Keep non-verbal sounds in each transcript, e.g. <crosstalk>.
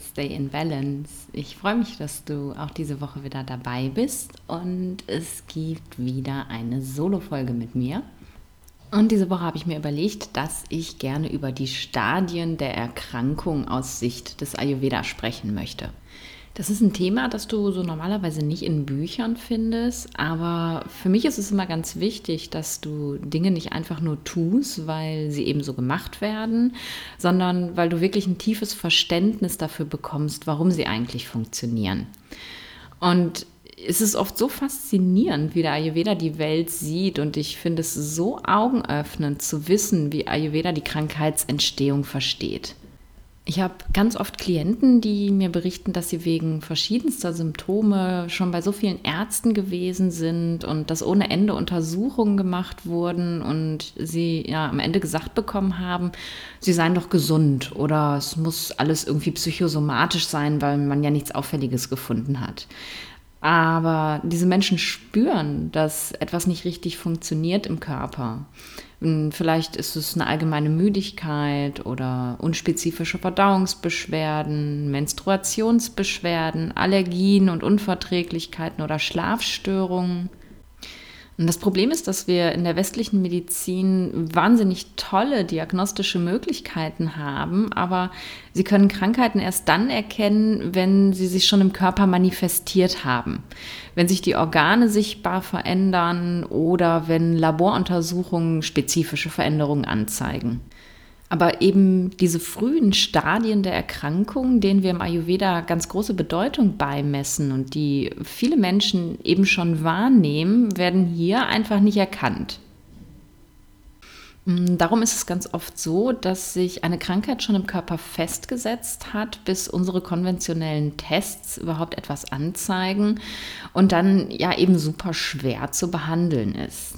Stay in Balance. Ich freue mich, dass du auch diese Woche wieder dabei bist und es gibt wieder eine Solo-Folge mit mir. Und diese Woche habe ich mir überlegt, dass ich gerne über die Stadien der Erkrankung aus Sicht des Ayurveda sprechen möchte. Das ist ein Thema, das du so normalerweise nicht in Büchern findest, aber für mich ist es immer ganz wichtig, dass du Dinge nicht einfach nur tust, weil sie eben so gemacht werden, sondern weil du wirklich ein tiefes Verständnis dafür bekommst, warum sie eigentlich funktionieren. Und es ist oft so faszinierend, wie der Ayurveda die Welt sieht und ich finde es so augenöffnend zu wissen, wie Ayurveda die Krankheitsentstehung versteht. Ich habe ganz oft Klienten, die mir berichten, dass sie wegen verschiedenster Symptome schon bei so vielen Ärzten gewesen sind und dass ohne Ende Untersuchungen gemacht wurden und sie ja am Ende gesagt bekommen haben, sie seien doch gesund oder es muss alles irgendwie psychosomatisch sein, weil man ja nichts Auffälliges gefunden hat. Aber diese Menschen spüren, dass etwas nicht richtig funktioniert im Körper. Vielleicht ist es eine allgemeine Müdigkeit oder unspezifische Verdauungsbeschwerden, Menstruationsbeschwerden, Allergien und Unverträglichkeiten oder Schlafstörungen. Und das Problem ist, dass wir in der westlichen Medizin wahnsinnig tolle diagnostische Möglichkeiten haben, aber sie können Krankheiten erst dann erkennen, wenn sie sich schon im Körper manifestiert haben. Wenn sich die Organe sichtbar verändern oder wenn Laboruntersuchungen spezifische Veränderungen anzeigen. Aber eben diese frühen Stadien der Erkrankung, denen wir im Ayurveda ganz große Bedeutung beimessen und die viele Menschen eben schon wahrnehmen, werden hier einfach nicht erkannt. Mm, darum ist es ganz oft so, dass sich eine Krankheit schon im Körper festgesetzt hat, bis unsere konventionellen Tests überhaupt etwas anzeigen und dann ja eben super schwer zu behandeln ist.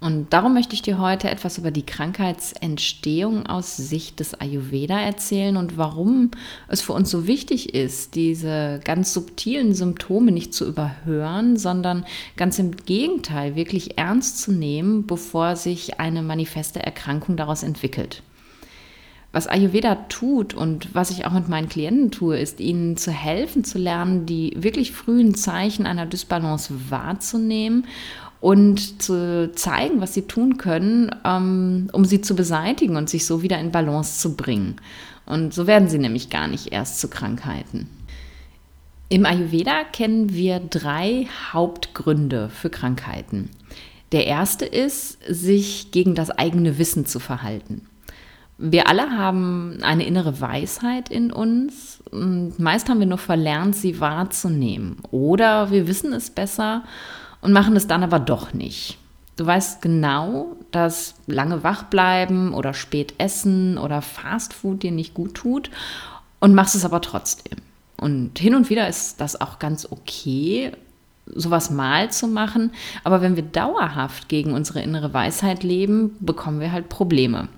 Und darum möchte ich dir heute etwas über die Krankheitsentstehung aus Sicht des Ayurveda erzählen und warum es für uns so wichtig ist, diese ganz subtilen Symptome nicht zu überhören, sondern ganz im Gegenteil wirklich ernst zu nehmen, bevor sich eine manifeste Erkrankung daraus entwickelt. Was Ayurveda tut und was ich auch mit meinen Klienten tue, ist ihnen zu helfen, zu lernen, die wirklich frühen Zeichen einer Dysbalance wahrzunehmen und zu zeigen, was sie tun können, ähm, um sie zu beseitigen und sich so wieder in Balance zu bringen. Und so werden sie nämlich gar nicht erst zu Krankheiten. Im Ayurveda kennen wir drei Hauptgründe für Krankheiten. Der erste ist, sich gegen das eigene Wissen zu verhalten. Wir alle haben eine innere Weisheit in uns. Meist haben wir nur verlernt, sie wahrzunehmen. Oder wir wissen es besser und machen es dann aber doch nicht. Du weißt genau, dass lange wach bleiben oder spät essen oder Fastfood dir nicht gut tut und machst es aber trotzdem. Und hin und wieder ist das auch ganz okay, sowas mal zu machen. Aber wenn wir dauerhaft gegen unsere innere Weisheit leben, bekommen wir halt Probleme.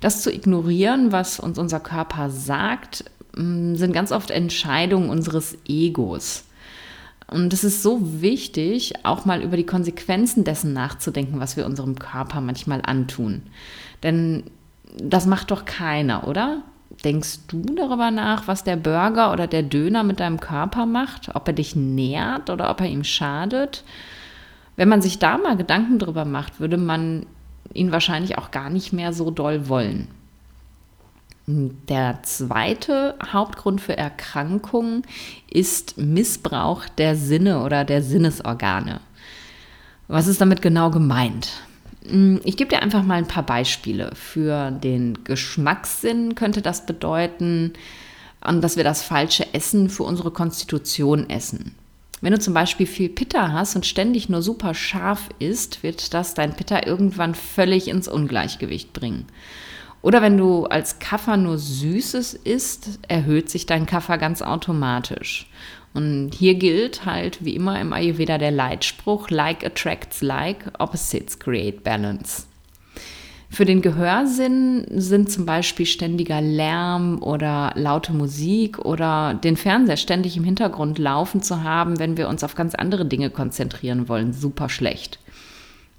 Das zu ignorieren, was uns unser Körper sagt, mm, sind ganz oft Entscheidungen unseres Egos. Und es ist so wichtig, auch mal über die Konsequenzen dessen nachzudenken, was wir unserem Körper manchmal antun. Denn das macht doch keiner, oder? Denkst du darüber nach, was der Burger oder der Döner mit deinem Körper macht? Ob er dich nährt oder ob er ihm schadet? Wenn man sich da mal Gedanken drüber macht, würde man ihn wahrscheinlich auch gar nicht mehr so doll wollen. Der zweite Hauptgrund für Erkrankungen ist Missbrauch der Sinne oder der Sinnesorgane. Was ist damit genau gemeint? Hm, ich gebe dir einfach mal ein paar Beispiele. Für den Geschmackssinn könnte das bedeuten, dass wir das falsche Essen für unsere Konstitution essen. Wenn du zum Beispiel viel Pitta hast und ständig nur super scharf isst, wird das dein Pitta irgendwann völlig ins Ungleichgewicht bringen. Oder wenn du als Kaffer nur Süßes isst, erhöht sich dein Kaffer ganz automatisch. Und hier gilt halt wie immer im Ayurveda der Leitspruch, like attracts like, opposites create balance. Für den Gehörsinn sind zum Beispiel ständiger Lärm oder laute Musik oder den Fernseher ständig im Hintergrund laufen zu haben, wenn wir uns auf ganz andere Dinge konzentrieren wollen, super schlecht.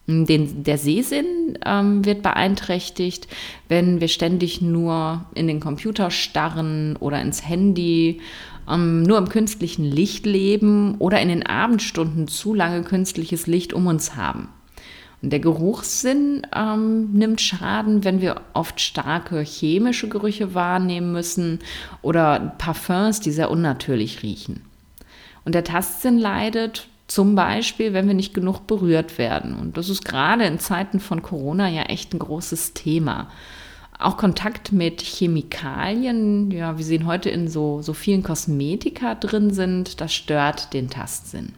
Den, der Sehsinn ähm, wird beeinträchtigt, wenn wir ständig nur in den Computer starren oder ins Handy, ähm, nur im künstlichen Licht leben oder in den Abendstunden zu lange künstliches Licht um uns haben. Und der Geruchssinn ähm, nimmt Schaden, wenn wir oft starke chemische Gerüche wahrnehmen müssen oder Parfums, die sehr unnatürlich riechen. Und der Tastsinn leidet zum Beispiel, wenn wir nicht genug berührt werden. Und das ist gerade in Zeiten von Corona ja echt ein großes Thema. Auch Kontakt mit Chemikalien, ja, wie sie heute in so, so vielen Kosmetika drin sind, das stört den Tastsinn.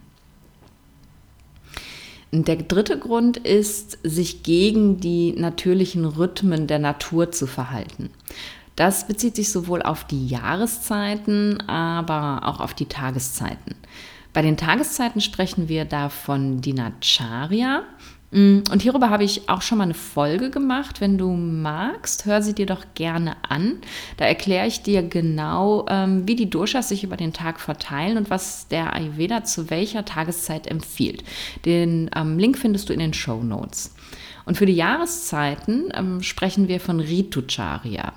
Der dritte Grund ist, sich gegen die natürlichen Rhythmen der Natur zu verhalten. Das bezieht sich sowohl auf die Jahreszeiten, aber auch auf die Tageszeiten. Bei den Tageszeiten sprechen wir da von Dinacharya. Mm, und hierüber habe ich auch schon mal eine Folge gemacht. Wenn du magst, hör sie dir doch gerne an. Da erkläre ich dir genau, ähm, wie die Doshas sich über den Tag verteilen und was der Ayurveda zu welcher Tageszeit empfiehlt. Den ähm, Link findest du in den Show Notes. Und für die Jahreszeiten ähm, sprechen wir von Ritucharya.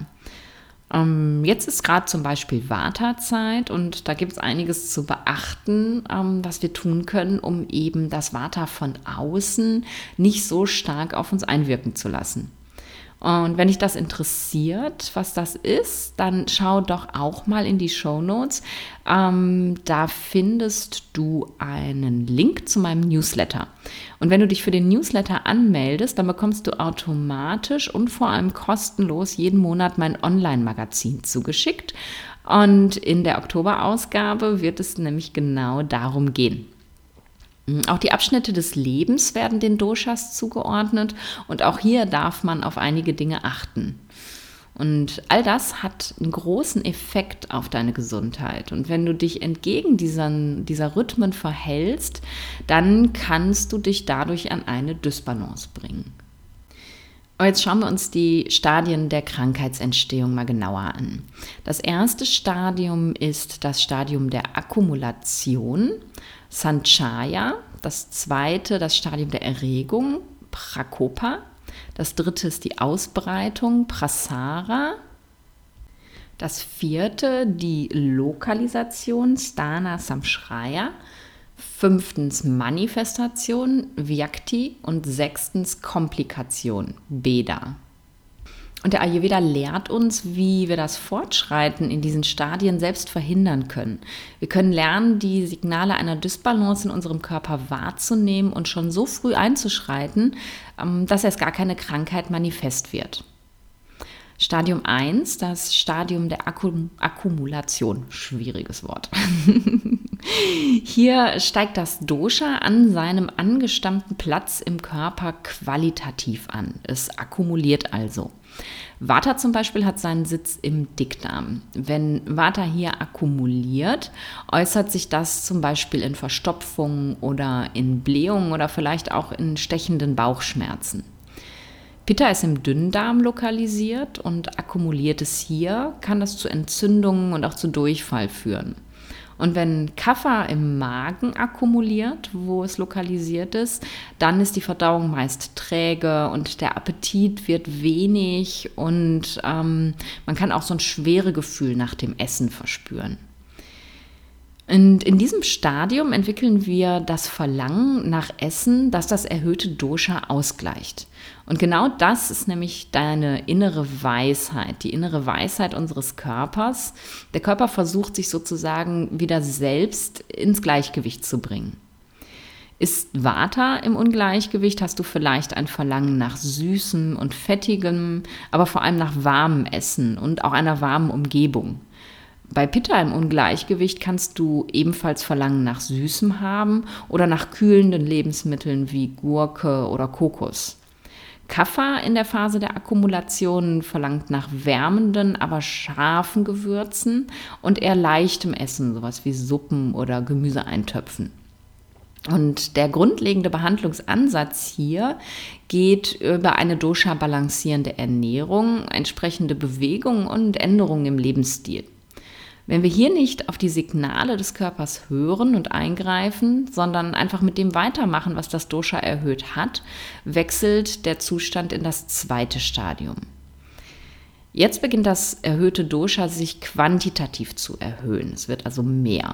Ähm, jetzt ist gerade zum Beispiel Vata-Zeit und da gibt es einiges zu beachten, ähm, was wir tun können, um eben das Vata von außen nicht so stark auf uns einwirken zu lassen. Und wenn dich das interessiert, was das ist, dann schau doch auch mal in die Show Notes. Ähm, da findest du einen Link zu meinem Newsletter. Und wenn du dich für den Newsletter anmeldest, dann bekommst du automatisch und vor allem kostenlos jeden Monat mein Online-Magazin zugeschickt. Und in der Oktoberausgabe wird es nämlich genau darum gehen. Mhm. Auch die Abschnitte des Lebens werden den Doshas zugeordnet und auch hier darf man auf einige Dinge achten. Und all das hat einen großen Effekt auf deine Gesundheit. Und wenn du dich entgegen dieser, dieser Rhythmen verhältst, dann kannst du dich dadurch an eine Dysbalance bringen. Aber jetzt schauen wir uns die Stadien der Krankheitsentstehung mal genauer an. Das erste Stadium ist das Stadium der Akkumulation. Sanchaya, das zweite das Stadium der Erregung, Prakopa, das dritte ist die Ausbreitung, Prasara, das vierte die Lokalisation, Stana Samshraya, fünftens Manifestation, Vyakti und sechstens Komplikation, Beda. Und der Ayurveda lehrt uns, wie wir das Fortschreiten in diesen Stadien selbst verhindern können. Wir können lernen, die Signale einer Dysbalance in unserem Körper wahrzunehmen und schon so früh einzuschreiten, ähm, dass erst gar keine Krankheit manifest wird. Stadium 1, das Stadium der Akkum Akkumulation. Schwieriges Wort. <laughs> Hier steigt das Dosha an seinem angestammten Platz im Körper qualitativ an. Es akkumuliert also. Vata zum Beispiel hat seinen Sitz im Dickdarm. Wenn Vata hier akkumuliert, äußert sich das zum Beispiel in Verstopfungen oder in Blähungen oder vielleicht auch in stechenden Bauchschmerzen. Pitta ist im Dünndarm lokalisiert und akkumuliert es hier, kann das zu Entzündungen und auch zu Durchfall führen. Und wenn Kaffer im Magen akkumuliert, wo es lokalisiert ist, dann ist die Verdauung meist träge und der Appetit wird wenig und ähm, man kann auch so ein schwere Gefühl nach dem Essen verspüren. Und in diesem Stadium entwickeln wir das Verlangen nach Essen, das das erhöhte Dosha ausgleicht. Und genau das ist nämlich deine innere Weisheit, die innere Weisheit unseres Körpers. Der Körper versucht sich sozusagen wieder selbst ins Gleichgewicht zu bringen. Ist Vata im Ungleichgewicht, hast du vielleicht ein Verlangen nach süßem und fettigem, aber vor allem nach warmem Essen und auch einer warmen Umgebung. Bei Pitta im Ungleichgewicht kannst du ebenfalls Verlangen nach Süßem haben oder nach kühlenden Lebensmitteln wie Gurke oder Kokos. Kapha in der Phase der Akkumulation verlangt nach wärmenden, aber scharfen Gewürzen und eher leichtem Essen, sowas wie Suppen oder Gemüseeintöpfen. Und der grundlegende Behandlungsansatz hier geht über eine dosha-balancierende Ernährung, entsprechende Bewegung und Änderungen im Lebensstil. Wenn wir hier nicht auf die Signale des Körpers hören und eingreifen, sondern einfach mit dem weitermachen, was das Dosha erhöht hat, wechselt der Zustand in das zweite Stadium. Jetzt beginnt das erhöhte Dosha sich quantitativ zu erhöhen. Es wird also mehr.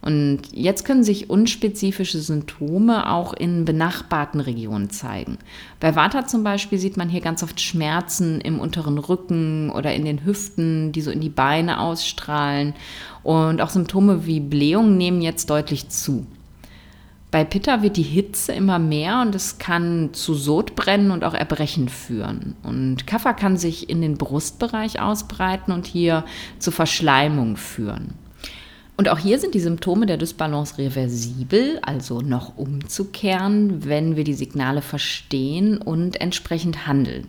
Und jetzt können sich unspezifische Symptome auch in benachbarten Regionen zeigen. Bei Vata zum Beispiel sieht man hier ganz oft Schmerzen im unteren Rücken oder in den Hüften, die so in die Beine ausstrahlen. Und auch Symptome wie Blähungen nehmen jetzt deutlich zu. Bei Pitta wird die Hitze immer mehr und es kann zu Sodbrennen und auch Erbrechen führen. Und Kaffer kann sich in den Brustbereich ausbreiten und hier zu Verschleimung führen. Und auch hier sind die Symptome der Dysbalance reversibel, also noch umzukehren, wenn wir die Signale verstehen und entsprechend handeln.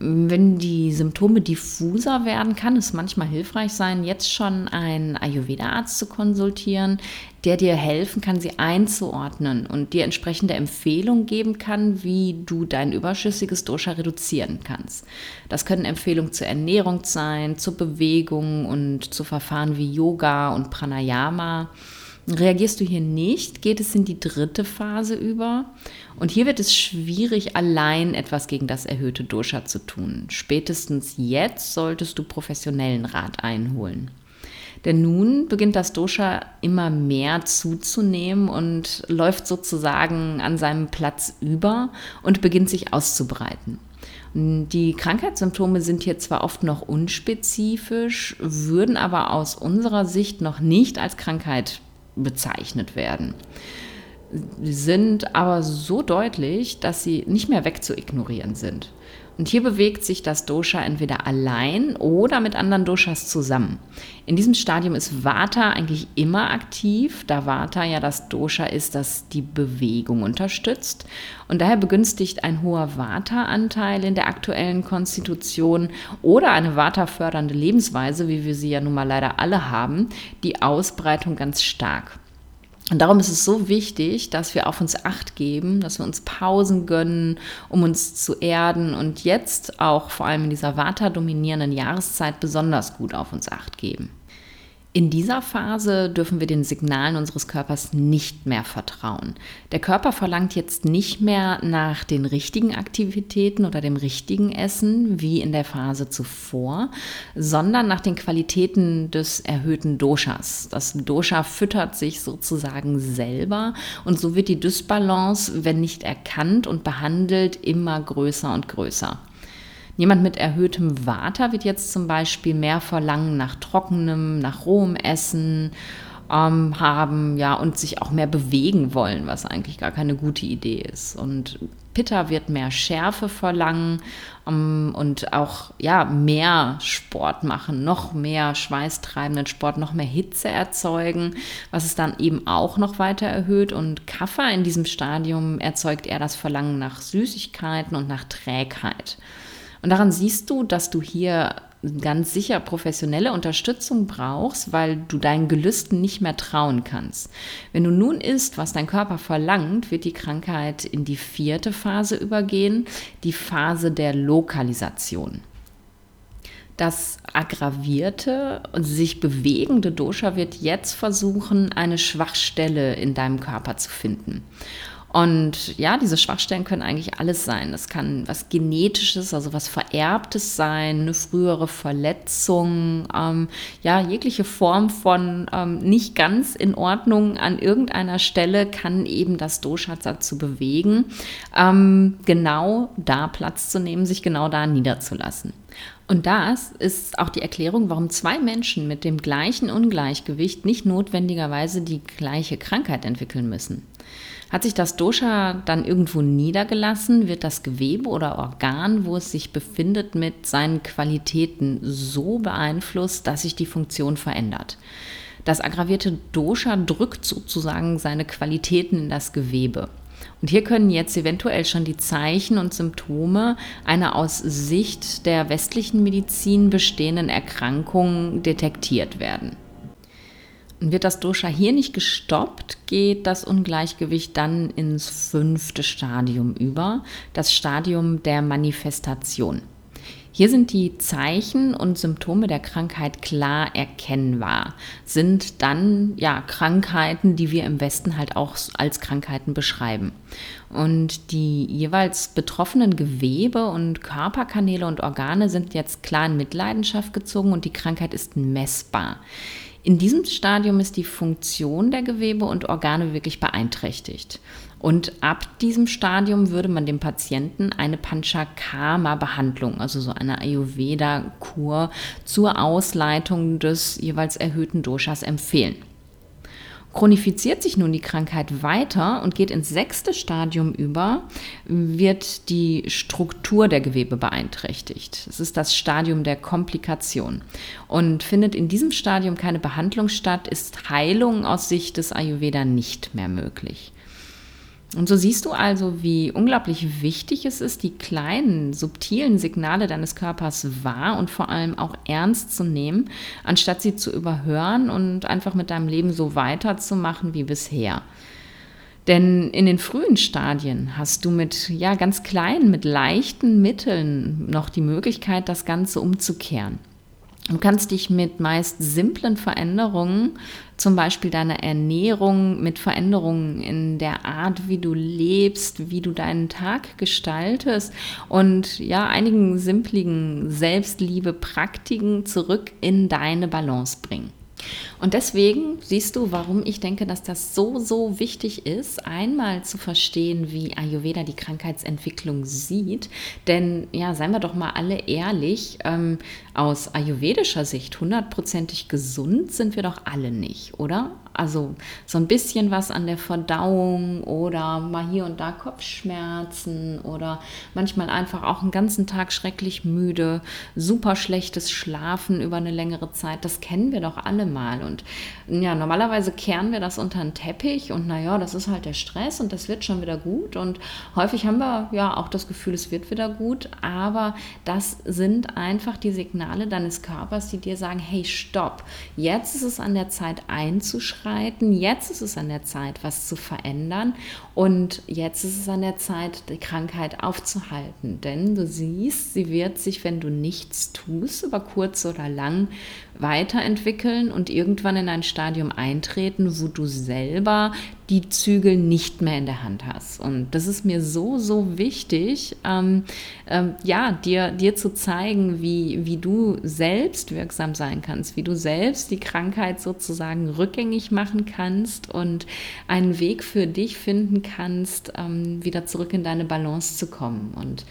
Wenn die Symptome diffuser werden, kann es manchmal hilfreich sein, jetzt schon einen Ayurveda-Arzt zu konsultieren, der dir helfen kann, sie einzuordnen und dir entsprechende Empfehlungen geben kann, wie du dein überschüssiges Dosha reduzieren kannst. Das können Empfehlungen zur Ernährung sein, zur Bewegung und zu Verfahren wie Yoga und Pranayama. Reagierst du hier nicht, geht es in die dritte Phase über. Und hier wird es schwierig, allein etwas gegen das erhöhte Dosha zu tun. Spätestens jetzt solltest du professionellen Rat einholen. Denn nun beginnt das Dosha immer mehr zuzunehmen und läuft sozusagen an seinem Platz über und beginnt sich auszubreiten. Die Krankheitssymptome sind hier zwar oft noch unspezifisch, würden aber aus unserer Sicht noch nicht als Krankheit bezeichnet werden. Sind aber so deutlich, dass sie nicht mehr wegzuignorieren sind. Und hier bewegt sich das Dosha entweder allein oder mit anderen Doshas zusammen. In diesem Stadium ist Vata eigentlich immer aktiv, da Vata ja das Dosha ist, das die Bewegung unterstützt. Und daher begünstigt ein hoher Vata-Anteil in der aktuellen Konstitution oder eine Vata-fördernde Lebensweise, wie wir sie ja nun mal leider alle haben, die Ausbreitung ganz stark. Und darum ist es so wichtig, dass wir auf uns acht geben, dass wir uns Pausen gönnen, um uns zu erden und jetzt auch vor allem in dieser Vata-dominierenden Jahreszeit besonders gut auf uns acht geben. In dieser Phase dürfen wir den Signalen unseres Körpers nicht mehr vertrauen. Der Körper verlangt jetzt nicht mehr nach den richtigen Aktivitäten oder dem richtigen Essen wie in der Phase zuvor, sondern nach den Qualitäten des erhöhten Doshas. Das Dosha füttert sich sozusagen selber und so wird die Dysbalance, wenn nicht erkannt und behandelt, immer größer und größer. Jemand mit erhöhtem Vata wird jetzt zum Beispiel mehr verlangen nach trockenem, nach rohem Essen ähm, haben, ja, und sich auch mehr bewegen wollen, was eigentlich gar keine gute Idee ist. Und Pitta wird mehr Schärfe verlangen ähm, und auch ja mehr Sport machen, noch mehr schweißtreibenden Sport, noch mehr Hitze erzeugen, was es dann eben auch noch weiter erhöht. Und Kaffer in diesem Stadium erzeugt eher das Verlangen nach Süßigkeiten und nach Trägheit. Und daran siehst du, dass du hier ganz sicher professionelle Unterstützung brauchst, weil du deinen Gelüsten nicht mehr trauen kannst. Wenn du nun isst, was dein Körper verlangt, wird die Krankheit in die vierte Phase übergehen, die Phase der Lokalisation. Das aggravierte und sich bewegende Dosha wird jetzt versuchen, eine Schwachstelle in deinem Körper zu finden. Und ja, diese Schwachstellen können eigentlich alles sein. Das kann was Genetisches, also was Vererbtes sein, eine frühere Verletzung, ähm, ja, jegliche Form von ähm, nicht ganz in Ordnung an irgendeiner Stelle kann eben das Dosha dazu bewegen, ähm, genau da Platz zu nehmen, sich genau da niederzulassen. Und das ist auch die Erklärung, warum zwei Menschen mit dem gleichen Ungleichgewicht nicht notwendigerweise die gleiche Krankheit entwickeln müssen. Hat sich das Dosha dann irgendwo niedergelassen, wird das Gewebe oder Organ, wo es sich befindet, mit seinen Qualitäten so beeinflusst, dass sich die Funktion verändert. Das aggravierte Dosha drückt sozusagen seine Qualitäten in das Gewebe. Und hier können jetzt eventuell schon die Zeichen und Symptome einer aus Sicht der westlichen Medizin bestehenden Erkrankung detektiert werden. Wird das Dosha hier nicht gestoppt, geht das Ungleichgewicht dann ins fünfte Stadium über, das Stadium der Manifestation. Hier sind die Zeichen und Symptome der Krankheit klar erkennbar. Sind dann ja Krankheiten, die wir im Westen halt auch als Krankheiten beschreiben. Und die jeweils betroffenen Gewebe und Körperkanäle und Organe sind jetzt klar in Mitleidenschaft gezogen und die Krankheit ist messbar. In diesem Stadium ist die Funktion der Gewebe und Organe wirklich beeinträchtigt. Und ab diesem Stadium würde man dem Patienten eine Panchakarma-Behandlung, also so eine Ayurveda-Kur zur Ausleitung des jeweils erhöhten Doshas empfehlen. Chronifiziert sich nun die Krankheit weiter und geht ins sechste Stadium über, wird die Struktur der Gewebe beeinträchtigt. Das ist das Stadium der Komplikation. Und findet in diesem Stadium keine Behandlung statt, ist Heilung aus Sicht des Ayurveda nicht mehr möglich. Und so siehst du also, wie unglaublich wichtig es ist, die kleinen, subtilen Signale deines Körpers wahr und vor allem auch ernst zu nehmen, anstatt sie zu überhören und einfach mit deinem Leben so weiterzumachen wie bisher. Denn in den frühen Stadien hast du mit ja ganz kleinen, mit leichten Mitteln noch die Möglichkeit, das Ganze umzukehren. Du kannst dich mit meist simplen Veränderungen, zum Beispiel deiner Ernährung, mit Veränderungen in der Art, wie du lebst, wie du deinen Tag gestaltest und ja, einigen simpligen Selbstliebe-Praktiken zurück in deine Balance bringen. Und deswegen siehst du, warum ich denke, dass das so, so wichtig ist, einmal zu verstehen, wie Ayurveda die Krankheitsentwicklung sieht. Denn ja, seien wir doch mal alle ehrlich, ähm, aus ayurvedischer Sicht hundertprozentig gesund sind wir doch alle nicht, oder? Also so ein bisschen was an der Verdauung oder mal hier und da Kopfschmerzen oder manchmal einfach auch einen ganzen Tag schrecklich müde, super schlechtes Schlafen über eine längere Zeit. Das kennen wir doch alle mal. Und ja, normalerweise kehren wir das unter den Teppich und naja, das ist halt der Stress und das wird schon wieder gut. Und häufig haben wir ja auch das Gefühl, es wird wieder gut. Aber das sind einfach die Signale deines Körpers, die dir sagen, hey, stopp, jetzt ist es an der Zeit einzuschreiten. Jetzt ist es an der Zeit, was zu verändern. Und jetzt ist es an der Zeit, die Krankheit aufzuhalten. Denn du siehst, sie wird sich, wenn du nichts tust, über kurz oder lang weiterentwickeln und irgendwann in ein Stadium eintreten, wo du selber die Zügel nicht mehr in der Hand hast. Und das ist mir so, so wichtig, ähm, ähm, ja, dir, dir zu zeigen, wie, wie du selbst wirksam sein kannst, wie du selbst die Krankheit sozusagen rückgängig machen kannst und einen Weg für dich finden kannst, ähm, wieder zurück in deine Balance zu kommen. Und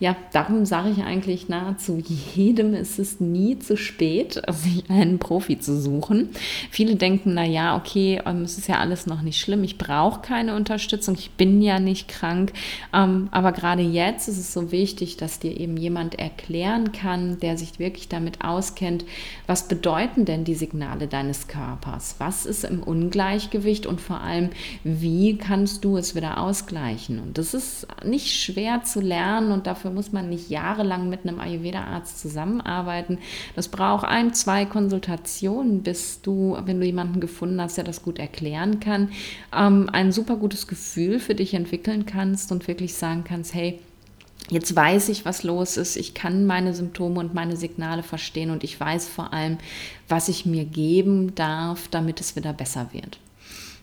ja, darum sage ich eigentlich nahezu jedem, es ist nie zu spät, sich einen Profi zu suchen. Viele denken, na ja, okay, ähm, es ist ja alles noch nicht schlimm, ich brauche keine Unterstützung, ich bin ja nicht krank. Ähm, aber gerade jetzt ist es so wichtig, dass dir eben jemand erklären kann, der sich wirklich damit auskennt, was bedeuten denn die Signale deines Körpers? Was ist im Ungleichgewicht und vor allem, wie kannst du es wieder ausgleichen? Und das ist nicht schwer zu lernen und dafür Dafür muss man nicht jahrelang mit einem Ayurveda-Arzt zusammenarbeiten. Das braucht ein, zwei Konsultationen, bis du, wenn du jemanden gefunden hast, der das gut erklären kann, ähm, ein super gutes Gefühl für dich entwickeln kannst und wirklich sagen kannst, hey, Jetzt weiß ich, was los ist. Ich kann meine Symptome und meine Signale verstehen und ich weiß vor allem, was ich mir geben darf, damit es wieder besser wird.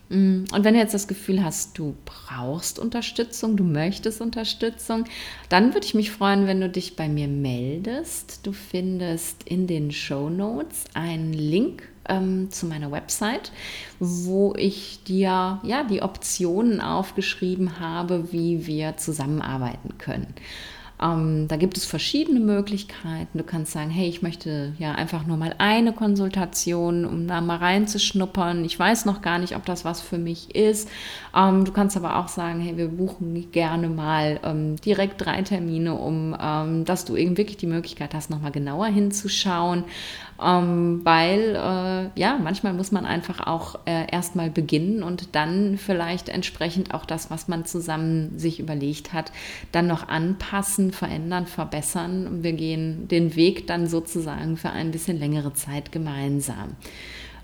Mm, und wenn du jetzt das Gefühl hast, du brauchst Unterstützung, du möchtest Unterstützung, dann würde ich mich freuen, wenn du dich bei mir meldest. Du findest in den Show Notes einen Link ähm, zu meiner Website, wo ich dir ja die Optionen aufgeschrieben habe, wie wir zusammenarbeiten können. Ähm, da gibt es verschiedene Möglichkeiten. Du kannst sagen, hey, ich möchte ja einfach nur mal eine Konsultation, um da mal reinzuschnuppern. Ich weiß noch gar nicht, ob das was für mich ist. Ähm, du kannst aber auch sagen, hey, wir buchen gerne mal ähm, direkt drei Termine, um ähm, dass du eben wirklich die Möglichkeit hast, nochmal genauer hinzuschauen. Ähm, weil äh, ja, manchmal muss man einfach auch äh, erstmal beginnen und dann vielleicht entsprechend auch das, was man zusammen sich überlegt hat, dann noch anpassen, verändern, verbessern. Wir gehen den Weg dann sozusagen für ein bisschen längere Zeit gemeinsam.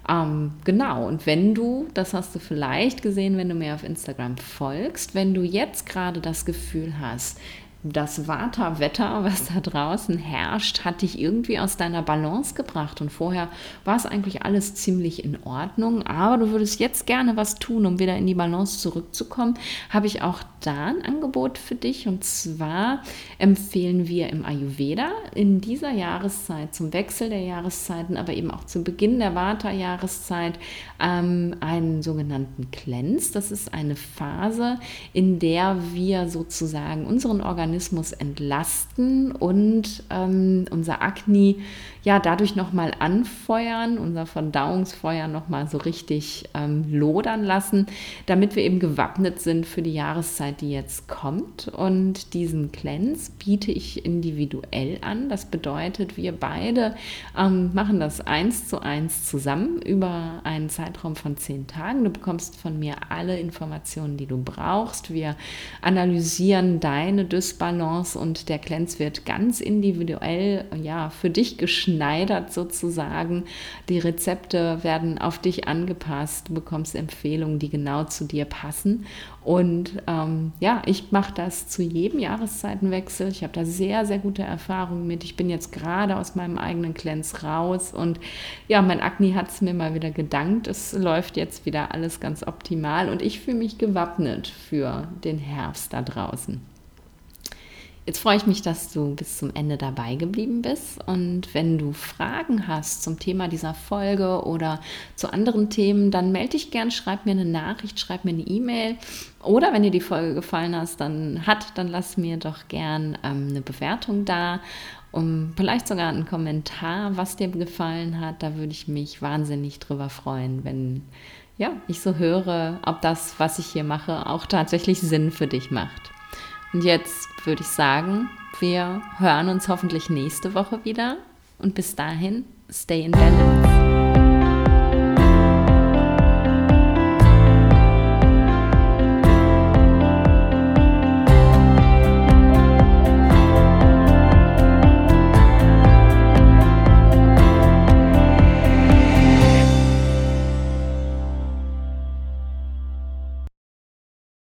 Ähm, genau, und wenn du, das hast du vielleicht gesehen, wenn du mir auf Instagram folgst, wenn du jetzt gerade das Gefühl hast, das Vata-Wetter, was da draußen herrscht, hat dich irgendwie aus deiner Balance gebracht. Und vorher war es eigentlich alles ziemlich in Ordnung. Aber du würdest jetzt gerne was tun, um wieder in die Balance zurückzukommen. Habe ich auch da ein Angebot für dich. Und zwar empfehlen wir im Ayurveda in dieser Jahreszeit, zum Wechsel der Jahreszeiten, aber eben auch zu Beginn der Vata-Jahreszeit, ähm, einen sogenannten Cleanse. Das ist eine Phase, in der wir sozusagen unseren Organismus Organismus entlasten und ähm, unser Akne ja dadurch nochmal anfeuern, unser Verdauungsfeuer nochmal so richtig ähm, lodern lassen, damit wir eben gewappnet sind für die Jahreszeit, die jetzt kommt. Und diesen Cleanse biete ich individuell an. Das bedeutet, wir beide ähm, machen das eins zu eins zusammen über einen Zeitraum von zehn Tagen. Du bekommst von mir alle Informationen, die du brauchst. Wir analysieren deine Dysbalance und der Cleanse wird ganz individuell ja, für dich geschnitten geschneidert sozusagen. Die Rezepte werden auf dich angepasst. Du bekommst Empfehlungen, die genau zu dir passen. Und ähm, ja, ich mache das zu jedem Jahreszeitenwechsel. Ich habe da sehr, sehr gute Erfahrungen mit. Ich bin jetzt gerade aus meinem eigenen Cleanse raus und ja, mein Akne hat es mir mal wieder gedankt. Es läuft jetzt wieder alles ganz optimal und ich fühle mich gewappnet für den Herbst da draußen. Jetzt freue ich mich, dass du bis zum Ende dabei geblieben bist. Und wenn du Fragen hast zum Thema dieser Folge oder zu anderen Themen, dann melde dich gern, schreib mir eine Nachricht, schreib mir eine E-Mail. Oder wenn dir die Folge gefallen hast, dann hat, dann lass mir doch gern ähm, eine Bewertung da. Um vielleicht sogar einen Kommentar, was dir gefallen hat. Da würde ich mich wahnsinnig drüber freuen, wenn ja, ich so höre, ob das, was ich hier mache, auch tatsächlich Sinn für dich macht. Und jetzt würde ich sagen, wir hören uns hoffentlich nächste Woche wieder. Und bis dahin, stay in balance.